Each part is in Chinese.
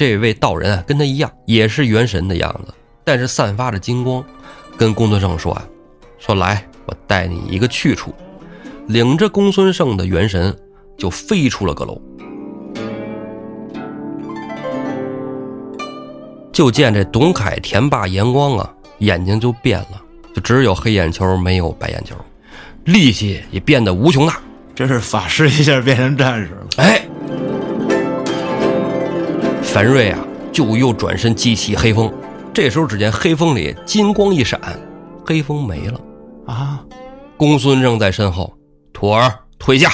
这位道人啊，跟他一样，也是元神的样子，但是散发着金光，跟公孙胜说啊，说来，我带你一个去处，领着公孙胜的元神就飞出了阁楼。就见这董凯、田霸、严光啊，眼睛就变了，就只有黑眼球，没有白眼球，力气也变得无穷大。这是法师一下变成战士了。哎，樊瑞啊，就又转身激起黑风。这时候，只见黑风里金光一闪，黑风没了啊！公孙胜在身后，徒儿退下。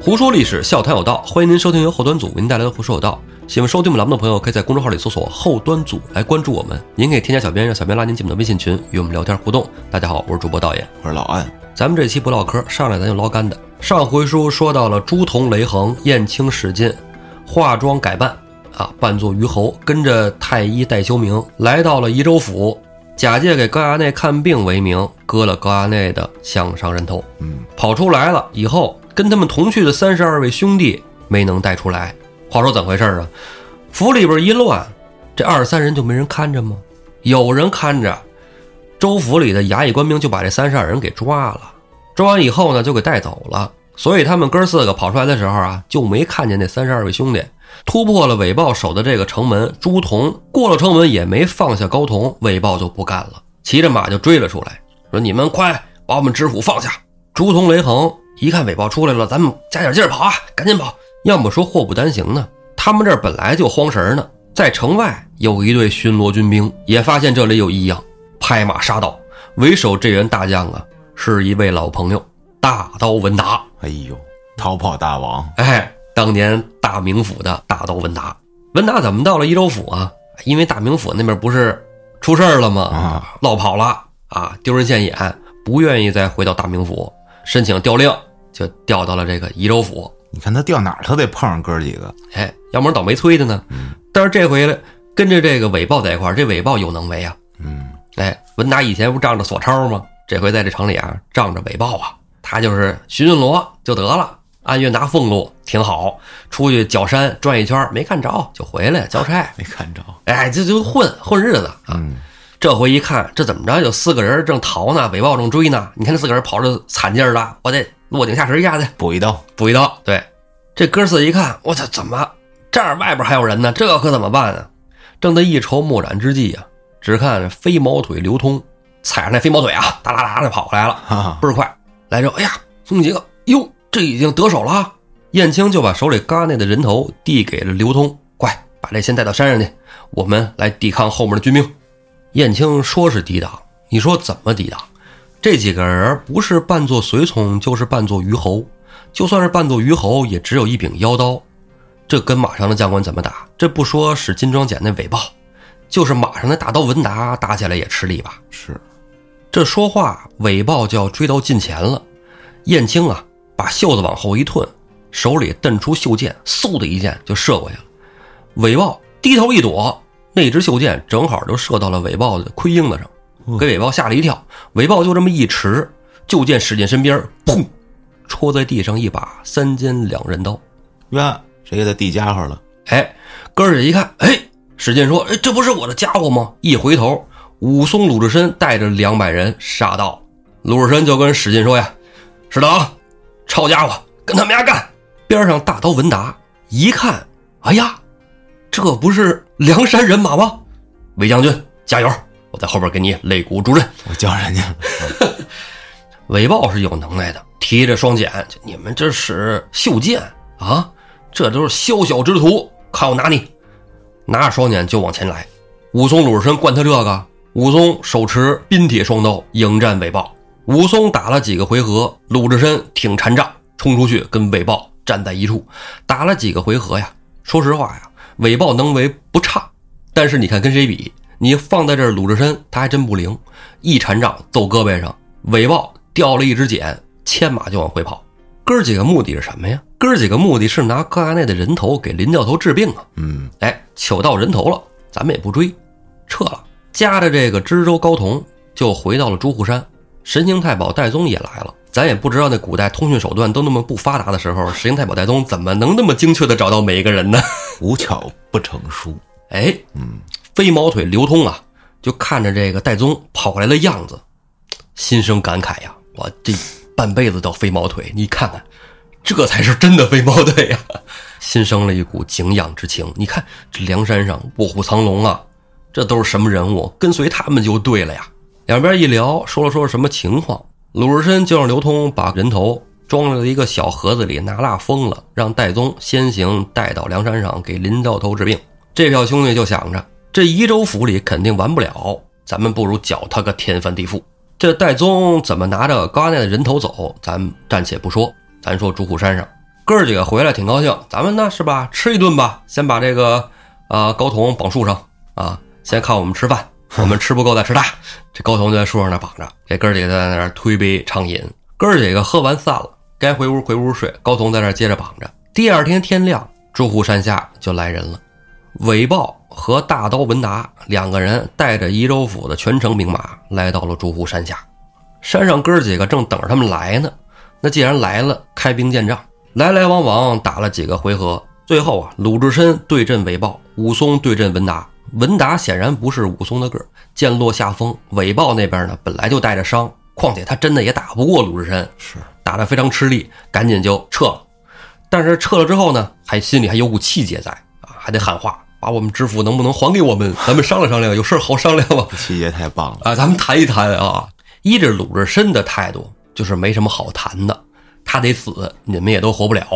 胡说历史，笑谈有道，欢迎您收听由后端组为您带来的《胡说有道》。喜欢收听我们栏目的朋友，可以在公众号里搜索“后端组”来关注我们。您可以添加小编，让小编拉您进我们的微信群，与我们聊天互动。大家好，我是主播导演，我是老安。咱们这期不唠嗑，上来咱就捞干的。上回书说到了朱仝、雷横、燕青、史进化妆改扮，啊，扮作虞侯，跟着太医戴修明来到了宜州府，假借给高衙内看病为名，割了高衙内的项上人头。嗯，跑出来了以后。跟他们同去的三十二位兄弟没能带出来，话说怎回事啊？府里边一乱，这二十三人就没人看着吗？有人看着，州府里的衙役官兵就把这三十二人给抓了，抓完以后呢，就给带走了。所以他们哥四个跑出来的时候啊，就没看见那三十二位兄弟。突破了韦豹守的这个城门，朱仝过了城门也没放下高仝，韦豹就不干了，骑着马就追了出来，说：“你们快把我们知府放下！”朱仝、雷横。一看韦豹出来了，咱们加点劲儿跑啊，赶紧跑！要么说祸不单行呢，他们这儿本来就慌神呢，在城外有一队巡逻军兵，也发现这里有异样，拍马杀到。为首这员大将啊，是一位老朋友，大刀文达。哎呦，逃跑大王！哎，当年大名府的大刀文达。文达怎么到了宜州府啊？因为大名府那边不是出事儿了吗？啊，落跑了啊，丢人现眼，不愿意再回到大名府，申请调令。就调到了这个宜州府。你看他掉哪儿，他得碰上哥几个。哎，要不然倒霉催的呢。但是这回跟着这个韦豹在一块儿，这韦豹有能为啊。嗯，哎，文达以前不仗着索超吗？这回在这城里啊，仗着韦豹啊，他就是巡巡逻就得了，按月拿俸禄挺好。出去角山转一圈没看着，就回来交差。没看着，哎，这就混混日子啊。这回一看，这怎么着？有四个人正逃呢，韦豹正追呢。你看这四个人跑着惨劲儿的，我得。落井下石一下子补一刀，补一刀。对，这哥四一看，我操，怎么这儿外边还有人呢？这可怎么办啊？正在一筹莫展之际啊，只看飞毛腿刘通踩上那飞毛腿啊，哒啦啦的跑过来了，倍儿快。来着，哎呀，兄弟几个，哟，这已经得手了。燕青就把手里嘎内的人头递给了刘通，快把这先带到山上去，我们来抵抗后面的军兵。燕青说是抵挡，你说怎么抵挡？这几个人不是扮作随从，就是扮作虞侯。就算是扮作虞侯，也只有一柄腰刀。这跟马上的将官怎么打？这不说使金装简那尾豹，就是马上的大刀文达打起来也吃力吧？是。这说话，尾豹就要追到近前了。燕青啊，把袖子往后一退，手里瞪出袖箭，嗖的一箭就射过去了。尾豹低头一躲，那支袖箭正好就射到了尾豹的盔缨子上。给韦豹吓了一跳，韦豹就这么一迟，就见史进身边，砰，戳在地上一把三尖两刃刀。呀，谁给他递家伙了？哎，哥儿几一看，哎，史进说：“哎，这不是我的家伙吗？”一回头，武松、鲁智深带着两百人杀到。鲁智深就跟史进说：“呀，史等，抄家伙，跟他们家干。”边上大刀文达一看，哎呀，这不是梁山人马吗？韦将军，加油！我在后边给你擂鼓助阵，我叫人家。韦豹是有能耐的，提着双锏，你们这是袖剑啊？这都是宵小之徒，看我拿你！拿着双锏就往前来。武松、鲁智深惯他这个。武松手持冰铁双刀迎战韦豹。武松打了几个回合，鲁智深挺禅杖冲出去跟韦豹站在一处，打了几个回合呀。说实话呀，韦豹能为不差，但是你看跟谁比？你放在这儿，鲁智深他还真不灵，一禅杖揍胳膊上，尾豹掉了一只茧，牵马就往回跑。哥儿几个目的是什么呀？哥儿几个目的是拿高衙内的人头给林教头治病啊。嗯，哎，糗到人头了，咱们也不追。撤了，夹着这个知州高同就回到了朱户山。神行太保戴宗也来了，咱也不知道那古代通讯手段都那么不发达的时候，神行太保戴宗怎么能那么精确的找到每一个人呢？无巧不成书。哎，嗯，飞毛腿刘通啊，就看着这个戴宗跑过来的样子，心生感慨呀！我这半辈子都飞毛腿，你看看，这才是真的飞毛腿呀！心生了一股敬仰之情。你看这梁山上卧虎藏龙啊，这都是什么人物？跟随他们就对了呀。两边一聊，说了说什么情况，鲁智深就让刘通把人头装在一个小盒子里，拿蜡封了，让戴宗先行带到梁山上给林教头治病。这票兄弟就想着，这宜州府里肯定完不了，咱们不如搅他个天翻地覆。这戴宗怎么拿着高衙内的人头走，咱暂且不说，咱说朱虎山上哥儿几个回来挺高兴，咱们呢是吧，吃一顿吧，先把这个啊高同绑树上啊，先看我们吃饭。我们吃不够再吃他。这高同就在树上那绑着，这哥儿几个在那儿推杯畅饮。哥儿几个喝完散了，该回屋回屋睡。高同在那儿接着绑着。第二天天亮，朱虎山下就来人了。韦豹和大刀文达两个人带着宜州府的全城兵马来到了朱湖山下。山上哥儿几个正等着他们来呢。那既然来了，开兵见仗。来来往往打了几个回合，最后啊，鲁智深对阵韦豹，武松对阵文达。文达显然不是武松的个儿，剑落下风。韦豹那边呢，本来就带着伤，况且他真的也打不过鲁智深，是打得非常吃力，赶紧就撤了。但是撤了之后呢，还心里还有股气节在啊，还得喊话，把我们知府能不能还给我们？咱们商量商量，有事好商量吧。七爷太棒了啊，咱们谈一谈啊。依着鲁智深的态度，就是没什么好谈的，他得死，你们也都活不了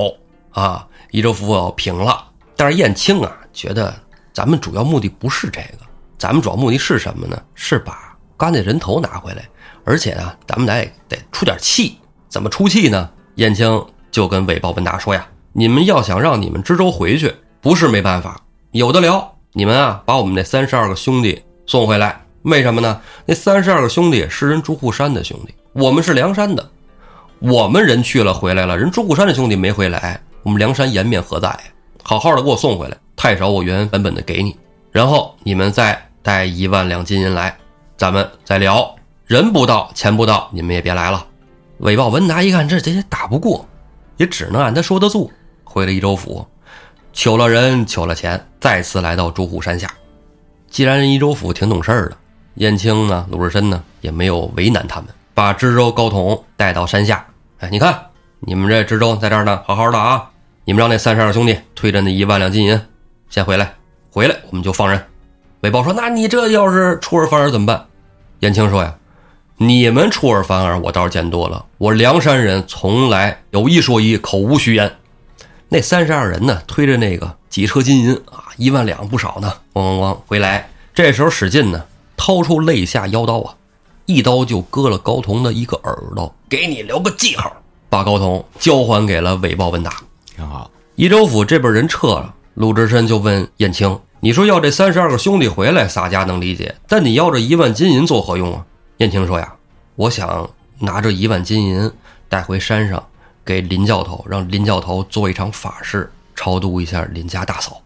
啊。宜州府要平了，但是燕青啊，觉得。咱们主要目的不是这个，咱们主要目的是什么呢？是把刚才人头拿回来，而且呢，咱们得得出点气。怎么出气呢？燕青就跟韦豹文达说呀：“你们要想让你们知州回去，不是没办法，有的聊。你们啊，把我们那三十二个兄弟送回来。为什么呢？那三十二个兄弟是人朱户山的兄弟，我们是梁山的。我们人去了回来了，人朱户山的兄弟没回来，我们梁山颜面何在？好好的给我送回来。”太少，我原原本本的给你，然后你们再带一万两金银来，咱们再聊。人不到，钱不到，你们也别来了。韦豹文达一看，这这也打不过，也只能按他说的做。回了益州府，求了人，求了钱，再次来到朱虎山下。既然宜州府挺懂事儿的，燕青呢，鲁智深呢，也没有为难他们，把知州高统带到山下。哎，你看，你们这知州在这儿呢，好好的啊。你们让那三十二兄弟推着那一万两金银。先回来，回来我们就放人。韦豹说：“那你这要是出尔反尔怎么办？”燕青说：“呀，你们出尔反尔，我倒是见多了。我梁山人从来有一说一，口无虚言。那三十二人呢，推着那个几车金银啊，一万两不少呢，咣咣咣回来。这时候史进呢，掏出肋下腰刀啊，一刀就割了高同的一个耳朵，给你留个记号，把高同交还给了韦豹文达。挺好。宜州府这边人撤了。”鲁智深就问燕青：“你说要这三十二个兄弟回来，洒家能理解，但你要这一万金银作何用啊？”燕青说：“呀，我想拿这一万金银带回山上，给林教头，让林教头做一场法事，超度一下林家大嫂。”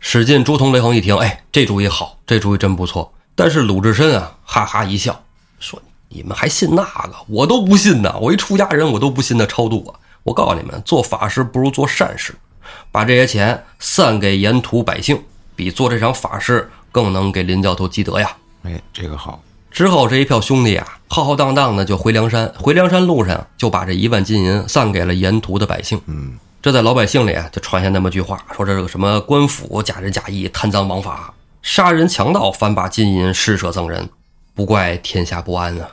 史进、朱仝、雷横一听，哎，这主意好，这主意真不错。但是鲁智深啊，哈哈一笑，说：“你们还信那个？我都不信呢！我一出家人，我都不信那超度啊！我告诉你们，做法事不如做善事。”把这些钱散给沿途百姓，比做这场法事更能给林教头积德呀！哎，这个好。之后这一票兄弟啊，浩浩荡荡的就回梁山。回梁山路上就把这一万金银散给了沿途的百姓。嗯，这在老百姓里啊，就传下那么句话，说这是个什么官府假仁假义、贪赃枉法、杀人强盗，反把金银施舍赠人，不怪天下不安啊！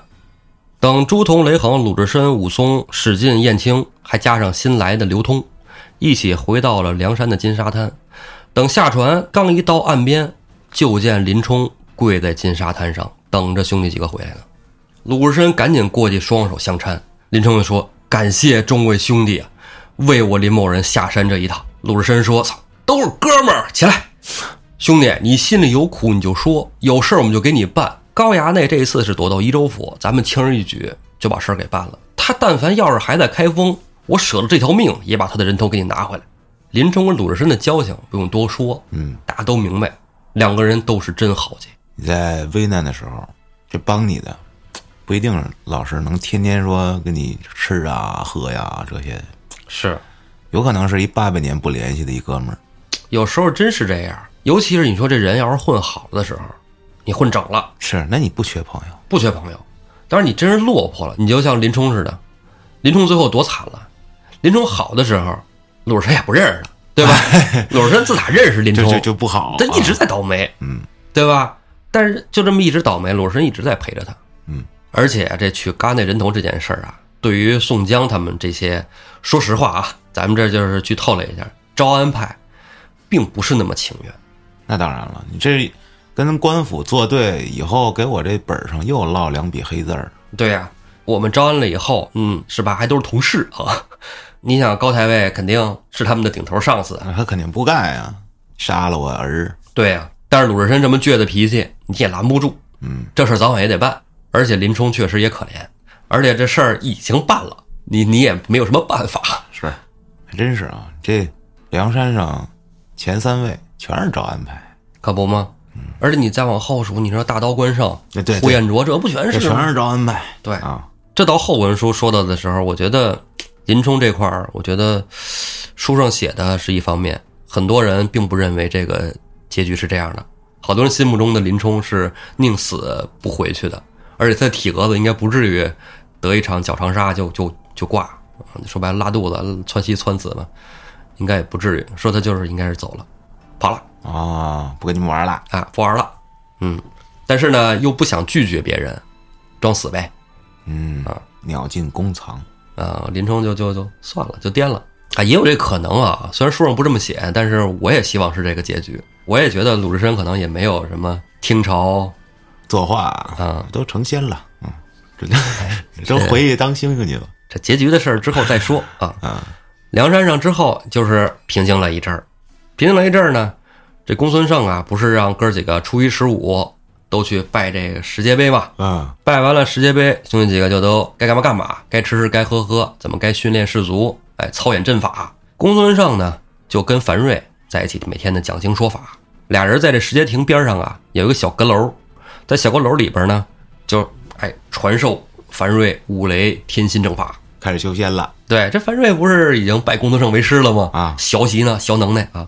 等朱仝、雷横、鲁智深、武松、史进、燕青，还加上新来的刘通。一起回到了梁山的金沙滩，等下船刚一到岸边，就见林冲跪在金沙滩上等着兄弟几个回来呢。鲁智深赶紧过去双手相搀，林冲就说：“感谢众位兄弟啊，为我林某人下山这一趟。”鲁智深说：“操，都是哥们儿，起来，兄弟，你心里有苦你就说，有事我们就给你办。高衙内这一次是躲到宜州府，咱们轻而易举就把事儿给办了。他但凡要是还在开封。”我舍了这条命，也把他的人头给你拿回来。林冲跟鲁智深的交情不用多说，嗯，大家都明白，两个人都是真豪杰。你在危难的时候，这帮你的不一定老是能天天说跟你吃啊、喝呀这些，是，有可能是一八百年不联系的一哥们儿。有时候真是这样，尤其是你说这人要是混好了的时候，你混整了，是，那你不缺朋友，不缺朋友。但是你真是落魄了，你就像林冲似的，林冲最后多惨了。林冲好的时候，鲁智深也不认识他，对吧？鲁智深自打认识林冲这就就不好、啊。他一直在倒霉，嗯，对吧？但是就这么一直倒霉，鲁智深一直在陪着他，嗯。而且啊这取嘎那人头这件事儿啊，对于宋江他们这些，说实话啊，咱们这就是剧透了一下，招安派并不是那么情愿。那当然了，你这跟官府作对以后，给我这本儿上又落两笔黑字儿。对呀、我们招安了以后，嗯，是吧？还都是同事啊。你想高太尉肯定是他们的顶头上司，他肯定不干呀，杀了我儿。对呀、但是鲁智深这么倔的脾气，你也拦不住。嗯，这事儿早晚也得办，而且林冲确实也可怜，而且这事儿已经办了，你你也没有什么办法。是，还真是啊，这梁山上前三位全是招安排，可不吗？而且你再往后数，你说大刀关胜、对对对呼延灼，这不全是全？是招安排。对，啊，这到后文书说到的时候，我觉得林冲这块儿，我觉得书上写的是一方面，很多人并不认为这个结局是这样的。好多人心目中的林冲是宁死不回去的，而且他的体格子应该不至于得一场脚长沙就就就挂，啊说白了拉肚子、窜稀、窜死嘛，应该也不至于。说他就是应该是走了，跑了。啊，不跟你们玩了。啊，不玩了，嗯，但是呢，又不想拒绝别人，装死呗，嗯啊，鸟尽弓藏。啊，林冲就就就算了，就颠了啊，也有这可能啊，虽然书上不这么写，但是我也希望是这个结局，我也觉得鲁智深可能也没有什么听朝作画啊，都成仙了。嗯，这都 回去当星星去了。这结局的事儿之后再说 啊。啊，梁山上之后就是平静了一阵儿，平静了一阵儿呢，这公孙胜啊，不是让哥几个初一十五都去拜这个世界杯嘛？啊，拜完了世界杯，兄弟几个就都该干嘛干嘛，该吃吃该喝喝，怎么该训练士卒，哎，操演阵法。公孙胜呢，就跟樊瑞在一起，每天的讲经说法。俩人在这石阶亭边上啊，有一个小阁楼，在小阁楼里边呢，就哎传授樊瑞五雷天心正法。开始修仙了。对，这樊瑞不是已经拜公孙胜为师了吗？啊学习呢，学能耐啊。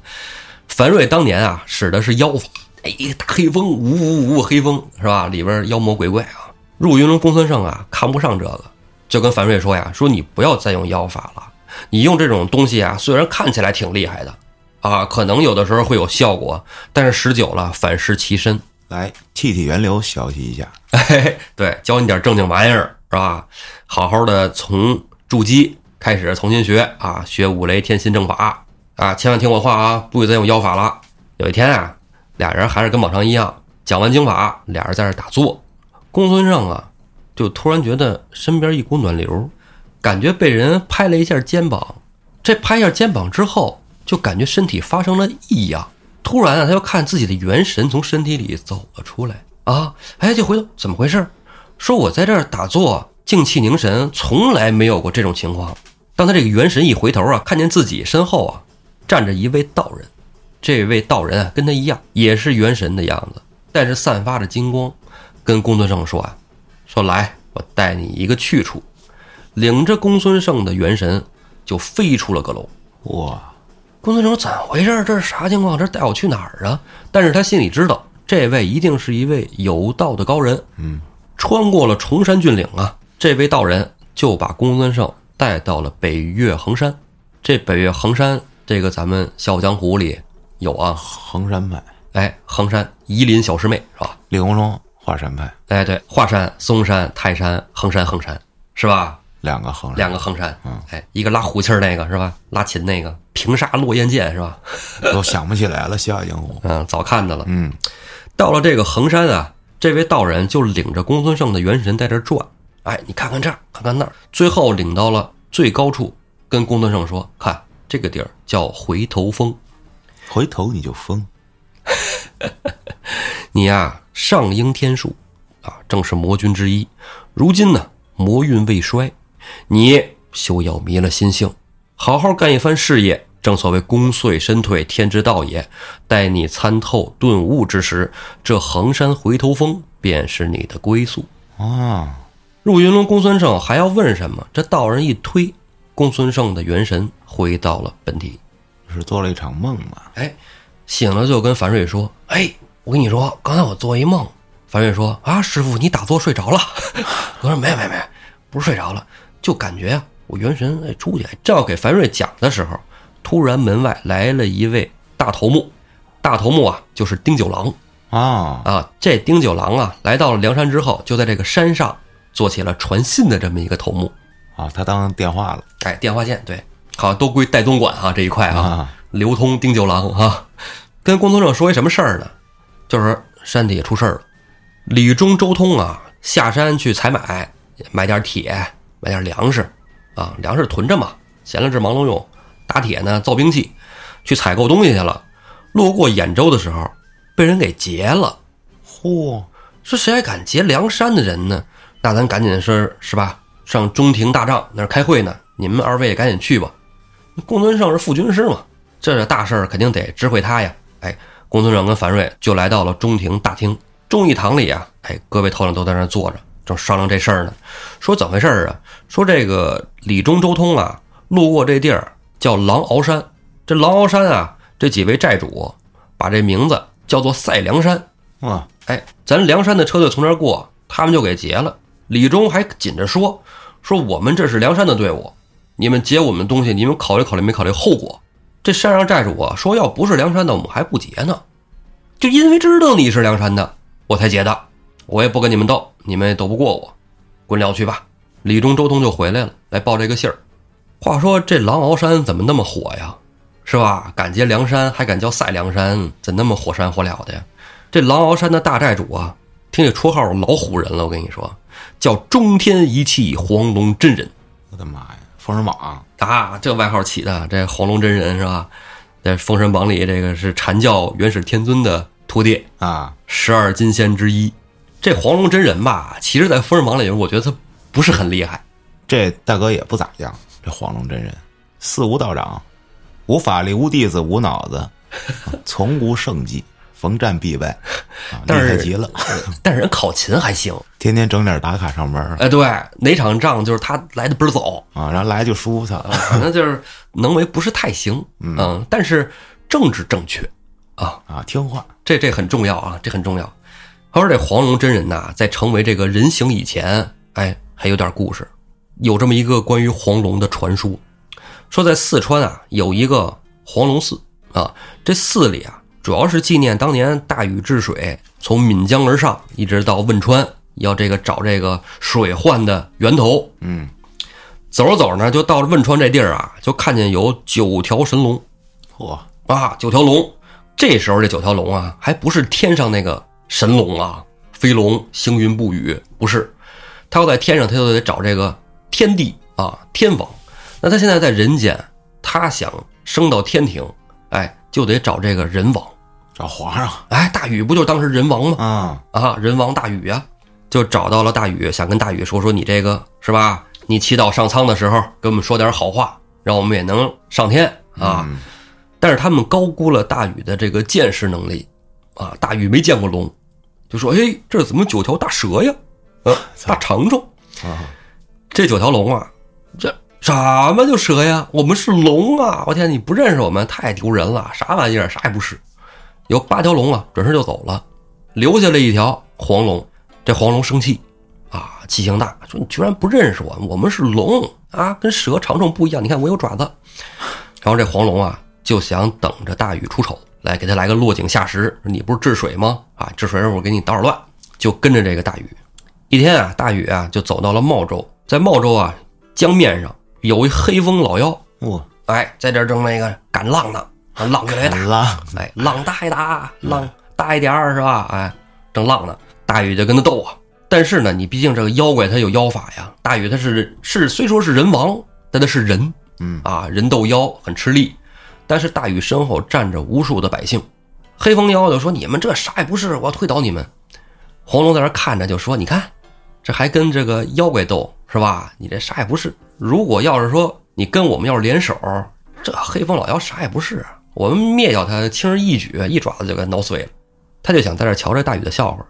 樊瑞当年啊，使的是妖法，哎，大黑风，呜呜呜，黑风是吧？里边妖魔鬼怪啊。入云龙公孙胜啊，看不上这个，就跟樊瑞说呀：“说你不要再用妖法了，你用这种东西啊，虽然看起来挺厉害的啊，可能有的时候会有效果，但是时久了反噬其身。来，气体源流学习一下。哎，对，教你点正经玩意儿是吧？好好的从筑基开始重新学啊，学五雷天心正法啊，千万听我话啊，不许再用妖法了。有一天啊，俩人还是跟往常一样，讲完经法，俩人在这儿打坐。公孙胜啊，就突然觉得身边一股暖流，感觉被人拍了一下肩膀。这拍一下肩膀之后，就感觉身体发生了异样。突然啊，他就看自己的元神从身体里走了出来啊！哎，就回头怎么回事？说我在这儿打坐，静气凝神，从来没有过这种情况。当他这个元神一回头啊，看见自己身后啊站着一位道人，这位道人啊跟他一样，也是元神的样子，但是散发着金光，跟公孙胜说啊，说来，我带你一个去处，领着公孙胜的元神就飞出了阁楼。哇，公孙胜说：“怎么回事？这是啥情况？这带我去哪儿啊？”但是他心里知道，这位一定是一位有道的高人。嗯，穿过了崇山峻岭啊，这位道人就把公孙胜带到了北岳恒山。这北岳恒山，这个咱们《笑傲江湖》里有啊，衡山派、哎，恒山夷陵小师妹是吧？李鸿忠、华山派哎，对，华山、嵩山、泰山、衡山、衡山是吧？两个横山，两个横山，嗯哎，一个拉胡琴儿那个是吧？拉琴那个平沙落雁剑是吧？都想不起来了。笑傲江湖，嗯，早看的了。嗯，到了这个衡山啊，这位道人就领着公孙胜的元神在这转，哎，你看看这儿，看看那儿，最后领到了最高处，跟公孙胜说：“看这个地儿叫回头峰，回头你就疯。你呀、上应天数啊，正是魔君之一。如今呢，魔运未衰，你休要迷了心性，好好干一番事业，正所谓功遂身退，天之道也。待你参透顿悟之时，这衡山回头峰便是你的归宿。啊，入云龙，公孙胜还要问什么？这道人一推，公孙胜的元神回到了本体。是做了一场梦嘛？哎，醒了就跟樊瑞说：“哎，我跟你说，刚才我做一梦。”樊瑞说：“啊，师傅，你打坐睡着了？” 我说：“没有没没，不是睡着了，就感觉啊，我元神哎出去。”正要给樊瑞讲的时候，突然门外来了一位大头目。大头目啊，就是丁九郎啊，啊。这丁九郎啊，来到了梁山之后，就在这个山上做起了传信的这么一个头目。啊，他当电话了。哎，电话线对，好像都归戴宗管啊这一块啊。啊，流通丁九郎啊，跟公孙胜说一什么事儿呢？就是山底下出事儿了，李忠、周通啊下山去采买，买点铁，买点粮食啊，粮食囤着嘛，闲了这忙着用。打铁呢，造兵器，去采购东西去了。路过兖州的时候，被人给劫了。嚯，说谁还敢劫梁山的人呢？那咱赶紧是是吧？上中庭大帐那儿开会呢，你们二位也赶紧去吧。公孙胜是副军师嘛，这是大事儿肯定得知会他呀。哎，公孙胜跟樊瑞就来到了中庭大厅，众议堂里啊，哎，各位头领都在那儿坐着，正商量这事儿呢。说怎么回事儿啊？说这个李忠、周通啊，路过这地儿叫狼鳌山，这狼鳌山啊，这几位寨主把这名字叫做赛梁山。啊，哎，咱梁山的车队从这儿过，他们就给劫了。李忠还紧着说：“说我们这是梁山的队伍，你们劫我们东西，你们考虑考虑没考虑后果？”这山上寨主啊说：“要不是梁山的，我们还不劫呢。就因为知道你是梁山的，我才劫的。我也不跟你们斗，你们也斗不过我，滚了去吧。”李忠、周通就回来了，来报这个信儿。话说这狼鳌山怎么那么火呀？是吧？敢劫梁山，还敢叫赛梁山，怎那么火山火燎的呀？这狼鳌山的大寨主啊，听这绰号老唬人了。我跟你说，叫中天一气黄龙真人我的妈呀，封神榜啊，这外号起的。这黄龙真人是吧？在《封神榜》里，这个是阐教元始天尊的徒弟，啊，十二金仙之一。这黄龙真人吧，其实在《封神榜》里，我觉得他不是很厉害。这大哥也不咋样。这黄龙真人，四无道长，无法力，无弟子，无脑子，从无胜绩，逢战必败，啊，厉但是害极了。但是人考勤还行。天天整点打卡上班哎，对，哪场仗就是他来的倍儿早，啊，然后来就舒服他。反正就是能为不是太行，嗯，但是政治正确啊，啊，听话这这很重要啊，这很重要。他说这黄龙真人呐，在成为这个人形以前，哎，还有点故事，有这么一个关于黄龙的传说，说在四川啊有一个黄龙寺啊，这寺里啊主要是纪念当年大禹治水从岷江而上，一直到汶川，要这个找这个水患的源头。嗯，走着走着呢，就到了汶川这地儿啊，就看见有九条神龙。嚯，啊，九条龙。这时候这九条龙啊，还不是天上那个神龙啊，飞龙行云布雨，不是。他要在天上，他就得找这个天帝啊，天王。那他现在在人间，他想升到天庭，哎，就得找这个人王。找皇上哎，大禹不就是当时人王吗？啊，啊，人王大禹呀，就找到了大禹，想跟大禹说说你这个是吧？你祈祷上苍的时候，给我们说点好话，让我们也能上天啊。嗯但是他们高估了大禹的这个见识能力，啊，大禹没见过龙，就说：“哎，这怎么九条大蛇呀？啊，大长虫。啊，这九条龙啊，这什么就蛇呀？我们是龙啊！我天，你不认识我们，太丢人了！啥玩意儿？啥也不是。有八条龙啊，转身就走了，留下了一条黄龙。这黄龙生气啊，气性大，说你居然不认识我，我们是龙啊，跟蛇、长虫不一样。你看我有爪子。然后这黄龙啊，就想等着大禹出丑，来给他来个落井下石。说你不是治水吗？啊，治水我给你捣捣乱，就跟着这个大禹。一天啊，大禹啊就走到了茂州，在茂州啊江面上有一黑风老妖，哇，哎，在这儿正那个赶浪呢，啊浪越来越大，浪哎，浪大一大，浪大一点儿是吧？哎，正浪呢，大禹就跟他斗啊。但是呢，你毕竟这个妖怪他有妖法呀，大禹他是是虽说是人王，但他是人，嗯啊，人斗妖很吃力。但是大禹身后站着无数的百姓，黑风妖就说：“你们这啥也不是，我要推倒你们。”黄龙在那看着就说：“你看，这还跟这个妖怪斗是吧？你这啥也不是。如果要是说你跟我们要是联手，这黑风老妖啥也不是，我们灭掉他轻而易举，一爪子就给挠碎了。他就想在这瞧这大禹的笑话。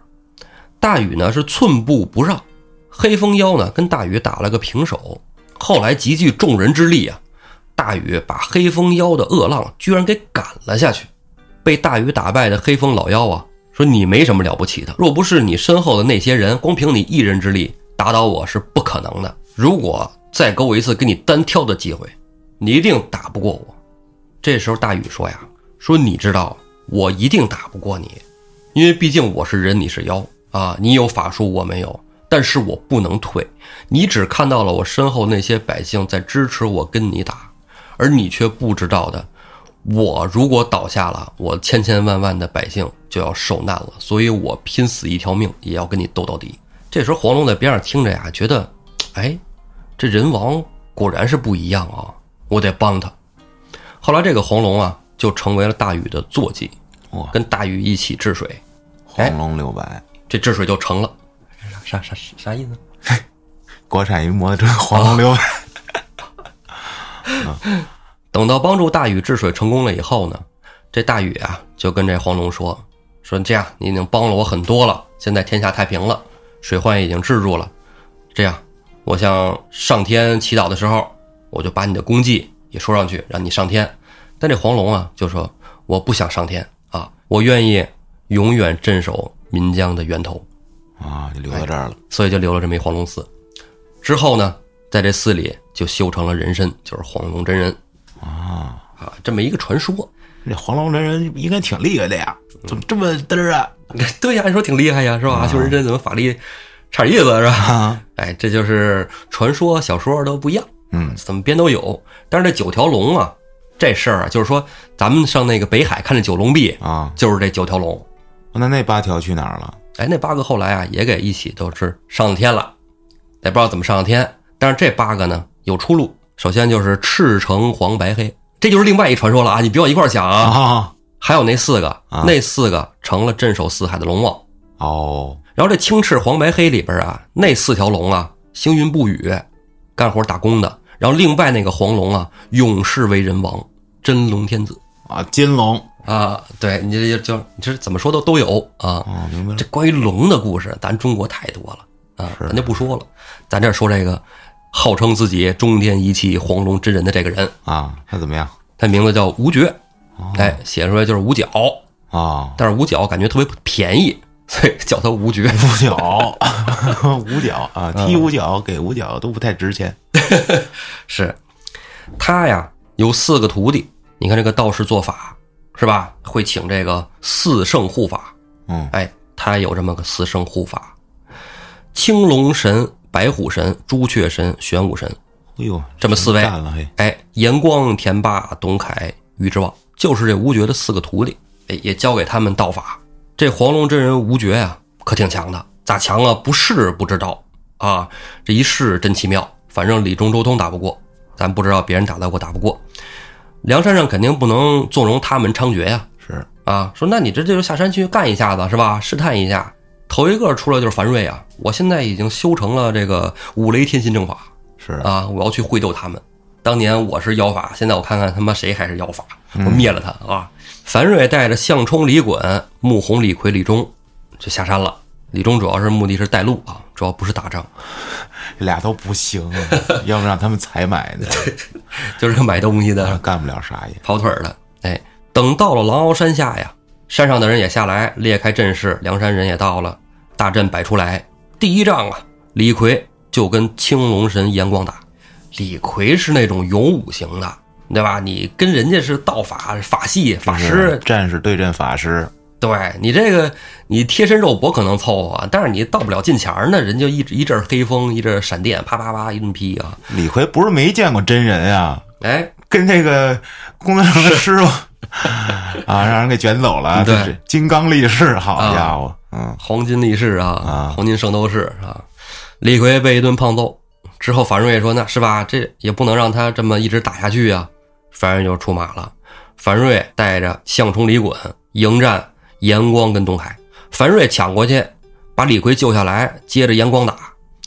大禹呢是寸步不让，黑风妖呢跟大禹打了个平手。后来集聚众人之力啊，大禹把黑风妖的恶浪居然给赶了下去。被大禹打败的黑风老妖啊，说你没什么了不起的，若不是你身后的那些人，光凭你一人之力打倒我是不可能的。如果再给我一次跟你单挑的机会，你一定打不过我。这时候大禹说呀，说你知道我一定打不过你，因为毕竟我是人，你是妖啊，你有法术我没有，但是我不能退。你只看到了我身后那些百姓在支持我跟你打，而你却不知道的。我如果倒下了，我千千万万的百姓就要受难了，所以我拼死一条命也要跟你斗到底。这时候黄龙在边上听着呀，觉得，哎，这人王果然是不一样啊，我得帮他。后来这个黄龙啊，就成为了大禹的坐骑，哇，跟大禹一起治水，黄龙六百，这治水就成了。啥啥啥啥意思？国产一摩托车黄龙六百。等到帮助大禹治水成功了以后呢，这大禹啊就跟这黄龙说：“说这样你已经帮了我很多了，现在天下太平了，水患已经治住了。这样，我向上天祈祷的时候，我就把你的功绩也说上去，让你上天。但这黄龙啊就说我不想上天啊，我愿意永远镇守岷江的源头啊，就留到这儿了。所以就留了这么一黄龙寺。之后呢，在这寺里就修成了人身，就是黄龙真人。”啊啊，这么一个传说，那黄龙真人应该挺厉害的呀，怎么这么嘚儿啊？对呀，你说挺厉害呀，是吧？修人身怎么法力差点意思是吧？哎，这就是传说小说都不一样，嗯，怎么编都有。但是这九条龙啊，这事儿啊，就是说咱们上那个北海看这九龙壁啊，就是这九条龙。那那八条去哪儿了？哎，那八个后来啊也给一起都是上了天了，也不知道怎么上了天。但是这八个呢有出路。首先就是赤橙黄白黑，这就是另外一传说了啊！你别往一块想啊。还有那四个，那四个成了镇守四海的龙王哦。然后这青赤黄白黑里边啊，那四条龙啊，行云布雨，干活打工的。然后另外那个黄龙啊，永世为人王，真龙天子啊，金龙啊，对你这就你这怎么说都都有啊。哦，明白了。这关于龙的故事，咱中国太多了啊，咱就不说了，咱这说这个。号称自己中天一气黄龙真人的这个人啊，他怎么样？他名字叫吴觉，哎，写出来就是五角啊。但是五角感觉特别便宜，所以叫他吴觉。五角，五角啊，踢五角给五角都不太值钱。是，他呀有四个徒弟。你看这个道士做法是吧？会请这个四圣护法。嗯，哎，他有这么个四圣护法，青龙神。白虎神、朱雀神、玄武神，哎呦，这么四位，哎，严光、田霸、董凯、于之望，就是这吴觉的四个徒弟，哎，也教给他们道法。这黄龙真人吴觉呀，可挺强的，咋强啊？不试不知道啊，这一试真奇妙。反正李忠、周通打不过，咱不知道别人打得过打不过。梁山上肯定不能纵容他们猖獗呀，是啊，说那你这就下山去干一下子是吧？试探一下。头一个出来就是樊瑞啊！我现在已经修成了这个五雷天心正法，是啊，我要去会斗他们。当年我是妖法，现在我看看他妈谁还是妖法，我灭了他啊！樊瑞带着项冲、李衮、穆弘、李逵、李忠就下山了。李忠主要是目的是带路啊，主要不是打仗。俩都不行，啊 要不让他们采买呢，就是个买东西的，干不了啥也跑腿的。哎，等到了狼凹山下呀，山上的人也下来裂开阵势，梁山人也到了。大阵摆出来，第一仗啊，李逵就跟青龙神严光打。李逵是那种勇武型的，对吧？你跟人家是道法法系法师，战士对阵法师。对你这个，你贴身肉搏可能凑合，但是你到不了近前呢，人就一一阵黑风，一阵闪电，啪啪啪一顿劈啊。李逵不是没见过真人啊，哎，跟这个工作上的师傅 啊，让人给卷走了。对，金刚力士，好家伙！嗯，黄金力士啊，啊黄金圣斗士啊，李逵被一顿胖揍之后，樊瑞说：“那是吧？这也不能让他这么一直打下去啊。”樊瑞就出马了，樊瑞带着项冲、李衮迎战严光跟东海。樊瑞抢过去，把李逵救下来，接着严光打。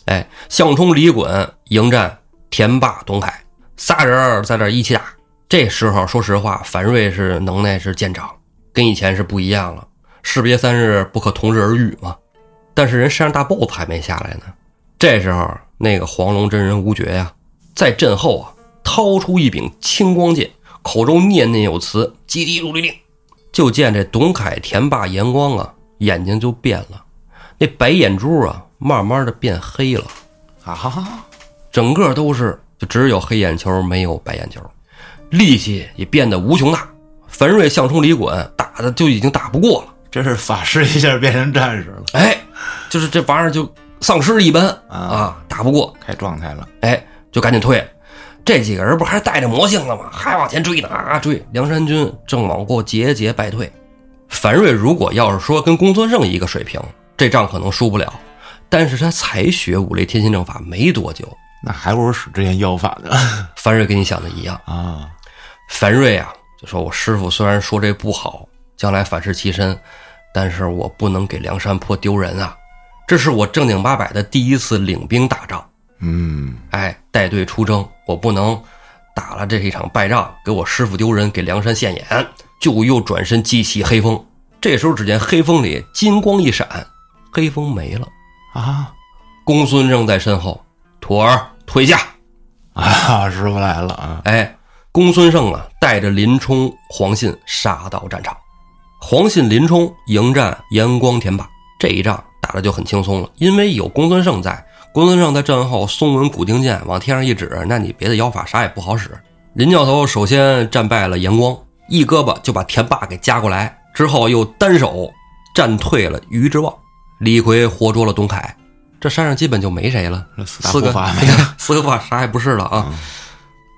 哎，项冲、李衮迎战田霸、东海，仨人在这一起打。这时候说实话，樊瑞是能耐是见长，跟以前是不一样了。士别三日，不可同日而语嘛。但是人山上大 boss 还没下来呢。这时候，那个黄龙真人吴觉呀，在阵后啊，掏出一柄青光剑，口中念念有词，急急如律令。就见这董凯、田霸、严光啊，眼睛就变了，那白眼珠啊，慢慢的变黑了，啊，整个都是就只有黑眼球，没有白眼球，力气也变得无穷大。樊瑞向冲李衮，打的就已经打不过了。这是法师一下变成战士了，哎，就是这玩意儿就丧尸一般啊啊，打不过，开状态了。哎，就赶紧退。这几个人不还带着魔性了吗？还往前追呢啊！追梁山军正往过节节败退。樊瑞如果要是说跟公孙胜一个水平，这仗可能输不了。但是他才学五雷天心正法没多久，那还不如使之前妖法呢樊瑞跟你想的一样。啊！樊瑞啊，就说我师傅虽然说这不好，将来反噬其身，但是我不能给梁山泊丢人啊！这是我正经八百的第一次领兵打仗。嗯，哎，带队出征，我不能打了这一场败仗，给我师傅丢人，给梁山现眼，就又转身激起黑风。这时候，只见黑风里金光一闪，黑风没了。啊公孙正在身后，徒儿退下。啊！师傅来了啊！哎，公孙胜啊，带着林冲、黄信杀到战场。黄信、林冲迎战严光、田霸，这一仗打的就很轻松了，因为有公孙胜在。公孙胜在阵后松稳古丁剑往天上一指，那你别的妖法啥也不好使。林教头首先战败了严光，一胳膊就把田霸给夹过来，之后又单手战退了于之望，李逵活捉了董凯，这山上基本就没谁了。四个 四个法啥也不是了啊！嗯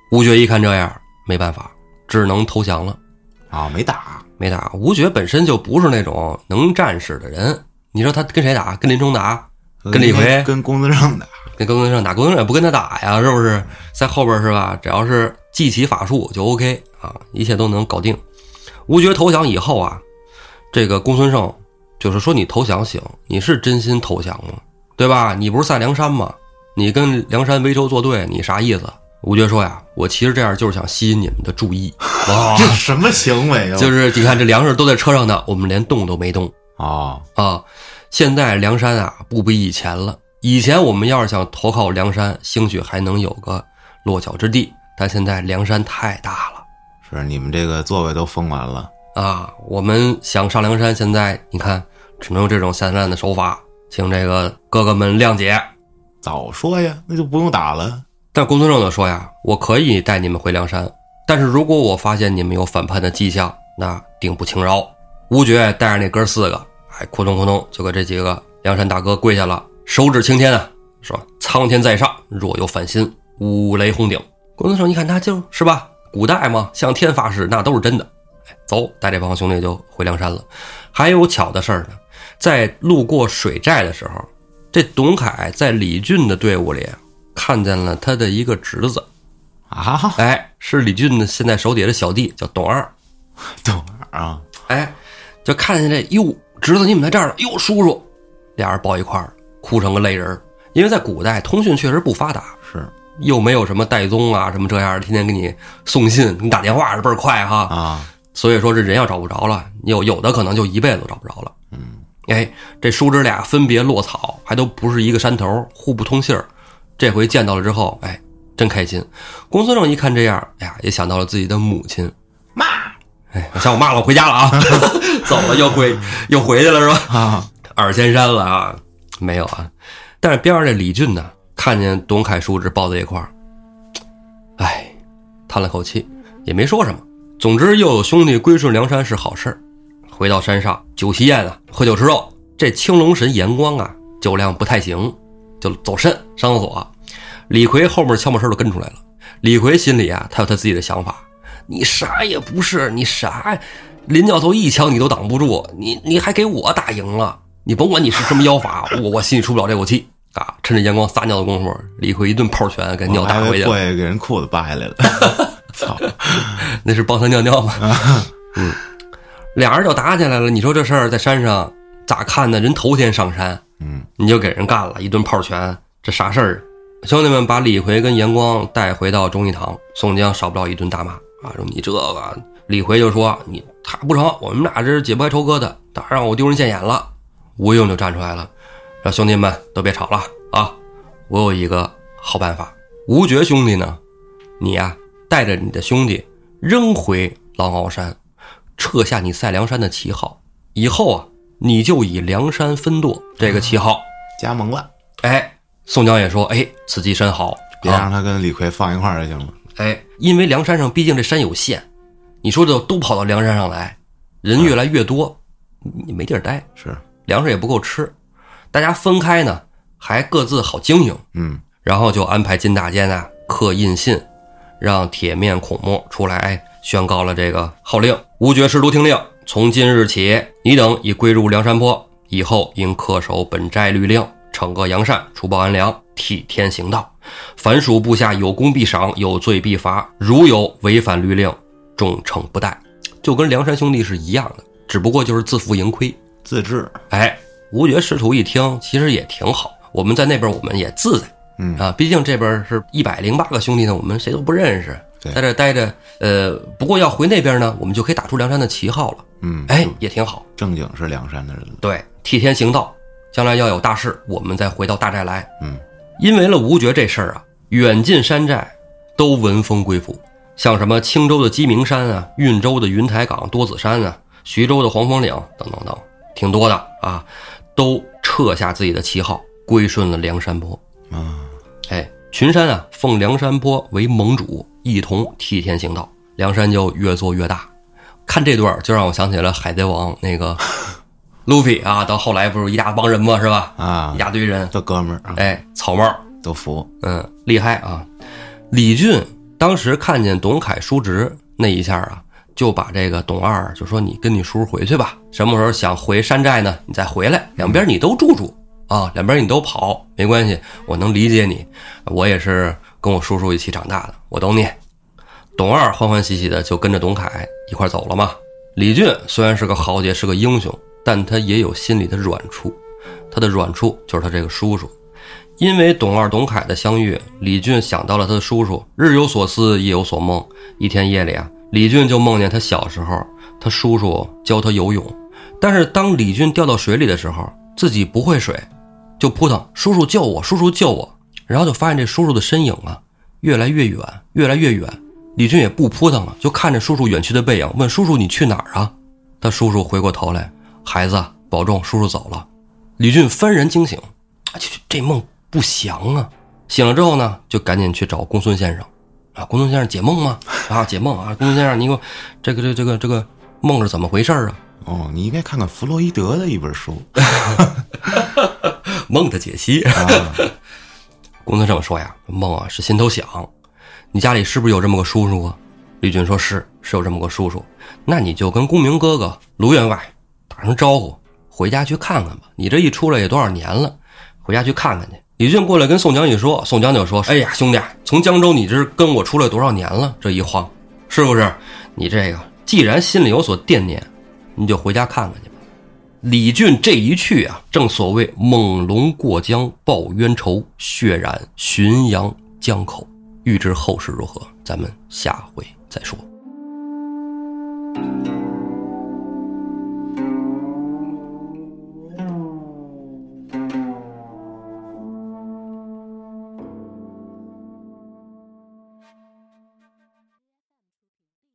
吴觉一看这样，没办法，只能投降了。啊，没打没打，吴觉本身就不是那种能战士的人。你说他跟谁打？跟林冲打？跟李逵跟公孙胜打跟公孙胜打？公孙胜也不跟他打呀，是不是？在后边是吧？只要是记起法术就 OK 啊，一切都能搞定。吴觉投降以后啊，这个公孙胜就是说你投降行，你是真心投降吗？对吧？你不是在梁山吗？你跟梁山为仇作对，你啥意思？吴觉说呀，我其实这样就是想吸引你们的注意哇，这什么行为啊？就是你看这粮食都在车上呢，我们连动都没动啊，啊。现在梁山啊不比以前了，以前我们要是想投靠梁山，兴许还能有个落脚之地，但现在梁山太大了。是你们这个座位都封完了啊，我们想上梁山，现在你看只能用这种下三滥的手法，请这个哥哥们谅解。早说呀，那就不用打了。但公孙胜就说呀，我可以带你们回梁山，但是如果我发现你们有反叛的迹象，那定不轻饶。吴觉带着那哥四个，哎，扑通扑通就给这几个梁山大哥跪下了，手指青天啊，说苍天在上，若有反心，五雷轰顶。公孙胜一看，他就是吧，古代嘛，向天发誓，那都是真的。走，带这帮兄弟就回梁山了。还有巧的事儿呢，在路过水寨的时候，这董凯在李俊的队伍里看见了他的一个侄子，啊，哎，是李俊的现在手底下的小弟，叫董二。董二啊？哎，就看见这哟，侄子你怎么在这儿了？哟，叔叔，俩人抱一块儿，哭成个泪人儿。因为在古代通讯确实不发达，是又没有什么代宗啊什么这样的，天天给你送信，给你打电话是倍儿快哈。啊，所以说这人要找不着了，有有的可能就一辈子都找不着了。嗯，哎，这叔侄俩分别落草，还都不是一个山头，互不通信儿。这回见到了之后，哎，真开心。公孙胜一看这样，哎呀，也想到了自己的母亲。妈哎，想我妈了，我回家了啊，走了又回又回去了是吧？啊，二仙山了啊？没有啊。但是边上这李俊呢，看见董凯叔侄抱在一块儿，哎，叹了口气，也没说什么。总之，又有兄弟归顺梁山是好事儿。回到山上，酒席宴啊，喝酒吃肉。这青龙神严光啊，酒量不太行，就走肾上厕所。李逵后面悄没声的跟出来了。李逵心里啊，他有他自己的想法。你啥也不是，你啥呀？林教头一枪你都挡不住，你你还给我打赢了。你甭管你是什么妖法，我我心里出不了这口气啊！趁着阳光撒尿的功夫，李逵一顿炮拳给尿打回去了。过去给人裤子扒下来了。操！那是帮他尿尿吗？嗯，俩人就打起来了。你说这事儿在山上咋看呢？人头天上山，嗯，你就给人干了一顿炮拳，这啥事儿？兄弟们把李逵跟严光带回到忠义堂，宋江少不了一顿大骂。啊，说你这个李逵就说你他不成，我们俩这是解不开仇疙瘩，他让我丢人现眼了。吴用就站出来了，说兄弟们都别吵了啊，我有一个好办法。吴觉兄弟呢，你呀带着你的兄弟扔回狼坳山，撤下你赛梁山的旗号，以后啊你就以梁山分舵这个旗号。加盟了，哎，宋江也说，哎，此计甚好，啊别让他跟李逵放一块儿就行了。哎，因为梁山上毕竟这山有限，你说这都跑到梁山上来，人越来越多，你没地儿待，是，粮食也不够吃，大家分开呢，还各自好经营。嗯，然后就安排金大坚啊刻印信，让铁面孔目出来哎宣告了这个号令。吴觉师徒听令，从今日起，你等已归入梁山泊，以后应恪守本寨律令，惩恶扬善，除暴安良，替天行道。凡属部下有功必赏，有罪必罚。如有违反律令，重惩不贷。就跟梁山兄弟是一样的，只不过就是自负盈亏。自治，哎，吴觉师徒一听，其实也挺好。我们在那边我们也自在，嗯啊，毕竟这边是一百零八个兄弟呢，我们谁都不认识，对在这待着。呃，不过要回那边呢，我们就可以打出梁山的旗号了。嗯，哎，也挺好。正经是梁山的人了。对，替天行道，将来要有大事，我们再回到大寨来。嗯，因为了吴觉这事儿啊，远近山寨都闻风归附，像什么青州的鸡鸣山啊，运州的云台岗、多子山啊，徐州的黄风岭等等等，挺多的啊，都撤下自己的旗号，归顺了梁山泊。啊，哎，群山啊，奉梁山泊为盟主，一同替天行道，梁山就越做越大。看这段就让我想起了《海贼王》那个 路飞啊，到后来不是一大帮人吗，是吧？啊一，大堆人，这哥们儿啊，哎，草帽，都服。嗯，厉害啊！李俊当时看见董凯叔侄那一下啊，就把这个董二就说：“你跟你叔回去吧，什么时候想回山寨呢？你再回来，两边你都住住啊，两边你都跑没关系，我能理解你，我也是跟我叔叔一起长大的，我懂你。”董二欢欢喜喜的就跟着董凯一块走了嘛。李俊虽然是个豪杰，是个英雄，但他也有心里的软处，他的软处就是他这个叔叔。因为董二、董凯的相遇，李俊想到了他的叔叔，日有所思，夜有所梦。一天夜里啊，李俊就梦见他小时候，他叔叔教他游泳，但是当李俊掉到水里的时候，自己不会水，就扑腾，叔叔救我，叔叔救我，然后就发现这叔叔的身影啊，越来越远，越来越远。李俊也不扑腾了，就看着叔叔远去的背影，问叔叔：“你去哪儿啊？”他叔叔回过头来：“孩子，保重，叔叔走了。”李俊幡然惊醒，啊，这这梦不祥啊！醒了之后呢，就赶紧去找公孙先生，啊，公孙先生解梦吗？啊，解梦啊，公孙先生，你给我这个这这个这个梦是怎么回事啊？哦，你应该看看弗洛伊德的一本书梦的解析。啊。公孙这么说呀，梦啊是心头想，你家里是不是有这么个叔叔啊？李俊说是，是有这么个叔叔。那你就跟公明哥哥卢员外打声招呼，回家去看看吧。你这一出来也多少年了，回家去看看去。李俊过来跟宋江一说，宋江就说：“哎呀，兄弟，从江州你这跟我出来多少年了？这一晃，是不是？你这个既然心里有所惦念，你就回家看看去吧。”李俊这一去啊正所谓猛龙过江报冤仇血染浔阳江口。预知后事如何咱们下回再说。